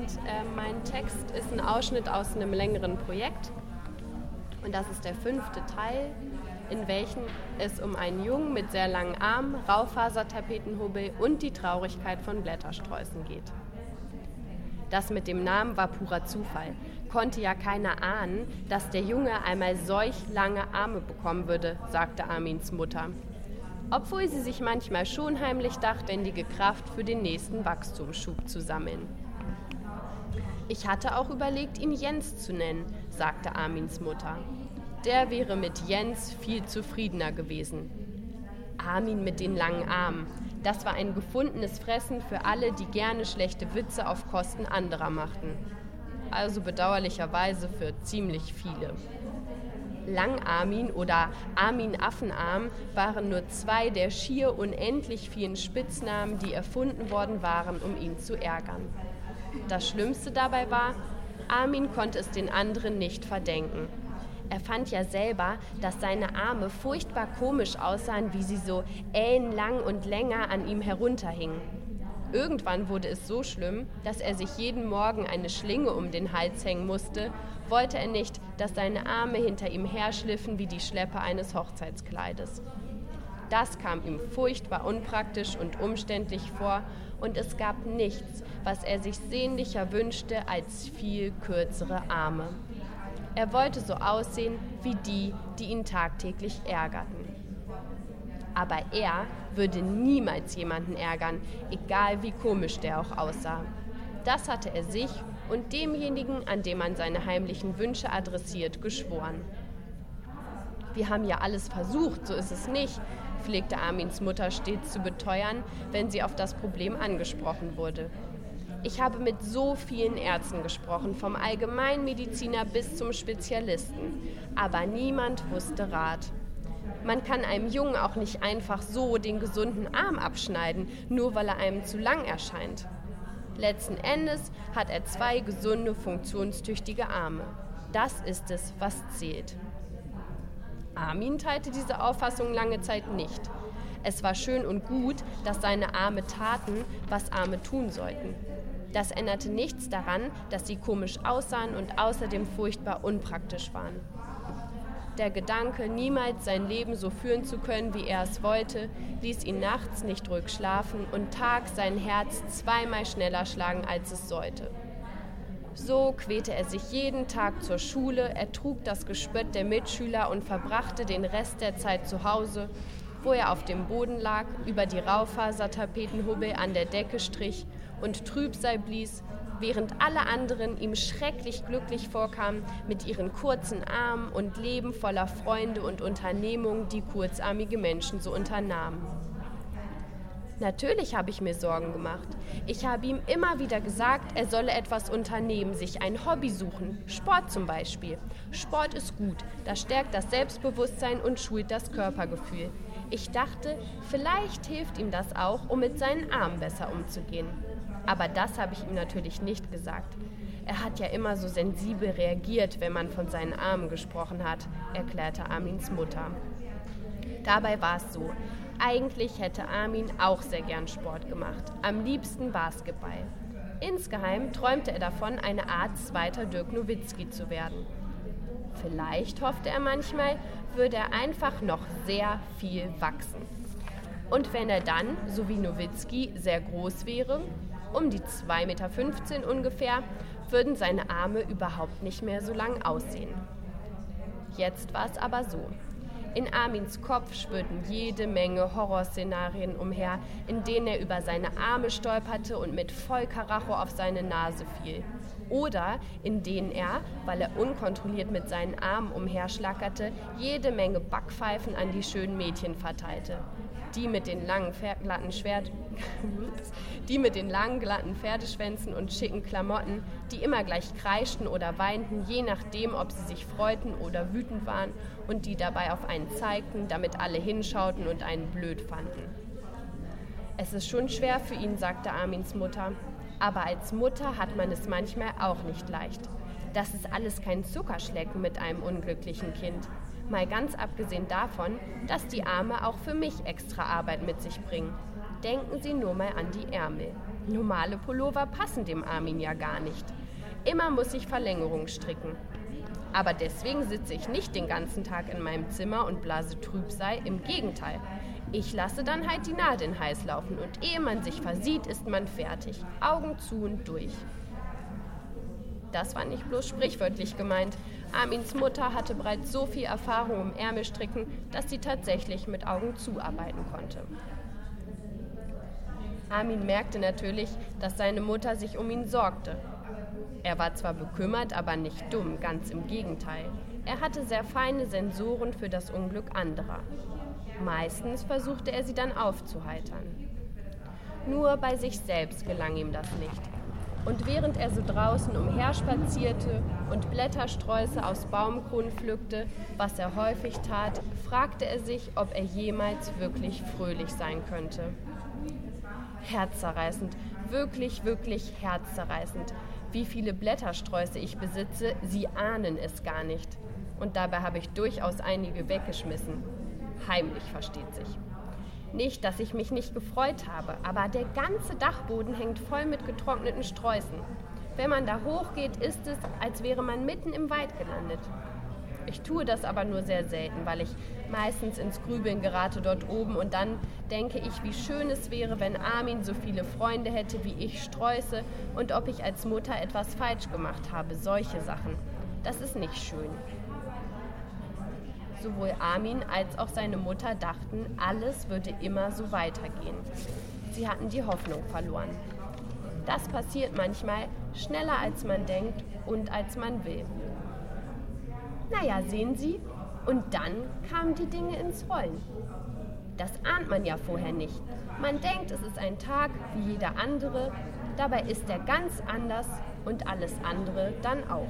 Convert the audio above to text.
Und äh, mein Text ist ein Ausschnitt aus einem längeren Projekt. Und das ist der fünfte Teil, in welchem es um einen Jungen mit sehr langen Armen, Raufasertapetenhubbel und die Traurigkeit von Blättersträußen geht. Das mit dem Namen war purer Zufall. Konnte ja keiner ahnen, dass der Junge einmal solch lange Arme bekommen würde, sagte Armins Mutter. Obwohl sie sich manchmal schon heimlich dachte, wendige Kraft für den nächsten Wachstumsschub zu sammeln. Ich hatte auch überlegt, ihn Jens zu nennen, sagte Armins Mutter. Der wäre mit Jens viel zufriedener gewesen. Armin mit den langen Armen. Das war ein gefundenes Fressen für alle, die gerne schlechte Witze auf Kosten anderer machten. Also bedauerlicherweise für ziemlich viele. Lang Armin oder Armin Affenarm waren nur zwei der schier unendlich vielen Spitznamen, die erfunden worden waren, um ihn zu ärgern. Das Schlimmste dabei war, Armin konnte es den anderen nicht verdenken. Er fand ja selber, dass seine Arme furchtbar komisch aussahen, wie sie so ellenlang und länger an ihm herunterhingen. Irgendwann wurde es so schlimm, dass er sich jeden Morgen eine Schlinge um den Hals hängen musste, wollte er nicht, dass seine Arme hinter ihm herschliffen wie die Schleppe eines Hochzeitskleides. Das kam ihm furchtbar unpraktisch und umständlich vor, und es gab nichts, was er sich sehnlicher wünschte als viel kürzere Arme. Er wollte so aussehen wie die, die ihn tagtäglich ärgerten. Aber er würde niemals jemanden ärgern, egal wie komisch der auch aussah. Das hatte er sich und demjenigen, an dem man seine heimlichen Wünsche adressiert, geschworen. Wir haben ja alles versucht, so ist es nicht, pflegte Armins Mutter stets zu beteuern, wenn sie auf das Problem angesprochen wurde. Ich habe mit so vielen Ärzten gesprochen, vom Allgemeinmediziner bis zum Spezialisten, aber niemand wusste Rat. Man kann einem Jungen auch nicht einfach so den gesunden Arm abschneiden, nur weil er einem zu lang erscheint. Letzten Endes hat er zwei gesunde, funktionstüchtige Arme. Das ist es, was zählt. Armin teilte diese Auffassung lange Zeit nicht. Es war schön und gut, dass seine Arme taten, was Arme tun sollten. Das änderte nichts daran, dass sie komisch aussahen und außerdem furchtbar unpraktisch waren. Der Gedanke, niemals sein Leben so führen zu können, wie er es wollte, ließ ihn nachts nicht ruhig schlafen und tags sein Herz zweimal schneller schlagen, als es sollte. So quälte er sich jeden Tag zur Schule, ertrug das Gespött der Mitschüler und verbrachte den Rest der Zeit zu Hause, wo er auf dem Boden lag, über die Raufasertapetenhubbel an der Decke strich und Trübsal blies, während alle anderen ihm schrecklich glücklich vorkamen mit ihren kurzen Armen und Leben voller Freunde und Unternehmungen, die kurzarmige Menschen so unternahmen. Natürlich habe ich mir Sorgen gemacht. Ich habe ihm immer wieder gesagt, er solle etwas unternehmen, sich ein Hobby suchen. Sport zum Beispiel. Sport ist gut, das stärkt das Selbstbewusstsein und schult das Körpergefühl. Ich dachte, vielleicht hilft ihm das auch, um mit seinen Armen besser umzugehen. Aber das habe ich ihm natürlich nicht gesagt. Er hat ja immer so sensibel reagiert, wenn man von seinen Armen gesprochen hat, erklärte Armins Mutter. Dabei war es so. Eigentlich hätte Armin auch sehr gern Sport gemacht, am liebsten Basketball. Insgeheim träumte er davon, eine Art zweiter Dirk Nowitzki zu werden. Vielleicht hoffte er manchmal, würde er einfach noch sehr viel wachsen. Und wenn er dann, so wie Nowitzki, sehr groß wäre, um die 2,15 Meter ungefähr, würden seine Arme überhaupt nicht mehr so lang aussehen. Jetzt war es aber so. In Armins Kopf schwirrten jede Menge Horrorszenarien umher, in denen er über seine Arme stolperte und mit Vollkaracho auf seine Nase fiel. Oder in denen er, weil er unkontrolliert mit seinen Armen umherschlackerte, jede Menge Backpfeifen an die schönen Mädchen verteilte. Die mit den langen, glatten Schwert die mit den langen, glatten Pferdeschwänzen und schicken Klamotten, die immer gleich kreischten oder weinten, je nachdem, ob sie sich freuten oder wütend waren und die dabei auf einen zeigten, damit alle hinschauten und einen blöd fanden. Es ist schon schwer für ihn, sagte Armins Mutter, aber als Mutter hat man es manchmal auch nicht leicht. Das ist alles kein Zuckerschlecken mit einem unglücklichen Kind. Mal ganz abgesehen davon, dass die Arme auch für mich extra Arbeit mit sich bringen. Denken Sie nur mal an die Ärmel. Normale Pullover passen dem Armin ja gar nicht. Immer muss ich Verlängerung stricken. Aber deswegen sitze ich nicht den ganzen Tag in meinem Zimmer und blase Trübsei. Im Gegenteil. Ich lasse dann halt die Nadeln heiß laufen und ehe man sich versieht, ist man fertig. Augen zu und durch. Das war nicht bloß sprichwörtlich gemeint. Armins Mutter hatte bereits so viel Erfahrung im Ärmelstricken, dass sie tatsächlich mit Augen zuarbeiten konnte. Armin merkte natürlich, dass seine Mutter sich um ihn sorgte. Er war zwar bekümmert, aber nicht dumm, ganz im Gegenteil. Er hatte sehr feine Sensoren für das Unglück anderer. Meistens versuchte er sie dann aufzuheitern. Nur bei sich selbst gelang ihm das nicht. Und während er so draußen umherspazierte und Blättersträuße aus Baumkronen pflückte, was er häufig tat, fragte er sich, ob er jemals wirklich fröhlich sein könnte. Herzzerreißend, wirklich, wirklich herzzerreißend. Wie viele Blättersträuße ich besitze, Sie ahnen es gar nicht. Und dabei habe ich durchaus einige weggeschmissen. Heimlich versteht sich. Nicht, dass ich mich nicht gefreut habe, aber der ganze Dachboden hängt voll mit getrockneten Sträußen. Wenn man da hochgeht, ist es, als wäre man mitten im Wald gelandet. Ich tue das aber nur sehr selten, weil ich meistens ins Grübeln gerate dort oben und dann denke ich, wie schön es wäre, wenn Armin so viele Freunde hätte wie ich Sträuße und ob ich als Mutter etwas falsch gemacht habe. Solche Sachen. Das ist nicht schön. Sowohl Armin als auch seine Mutter dachten, alles würde immer so weitergehen. Sie hatten die Hoffnung verloren. Das passiert manchmal schneller als man denkt und als man will. Naja, sehen Sie, und dann kamen die Dinge ins Rollen. Das ahnt man ja vorher nicht. Man denkt, es ist ein Tag wie jeder andere, dabei ist er ganz anders und alles andere dann auch.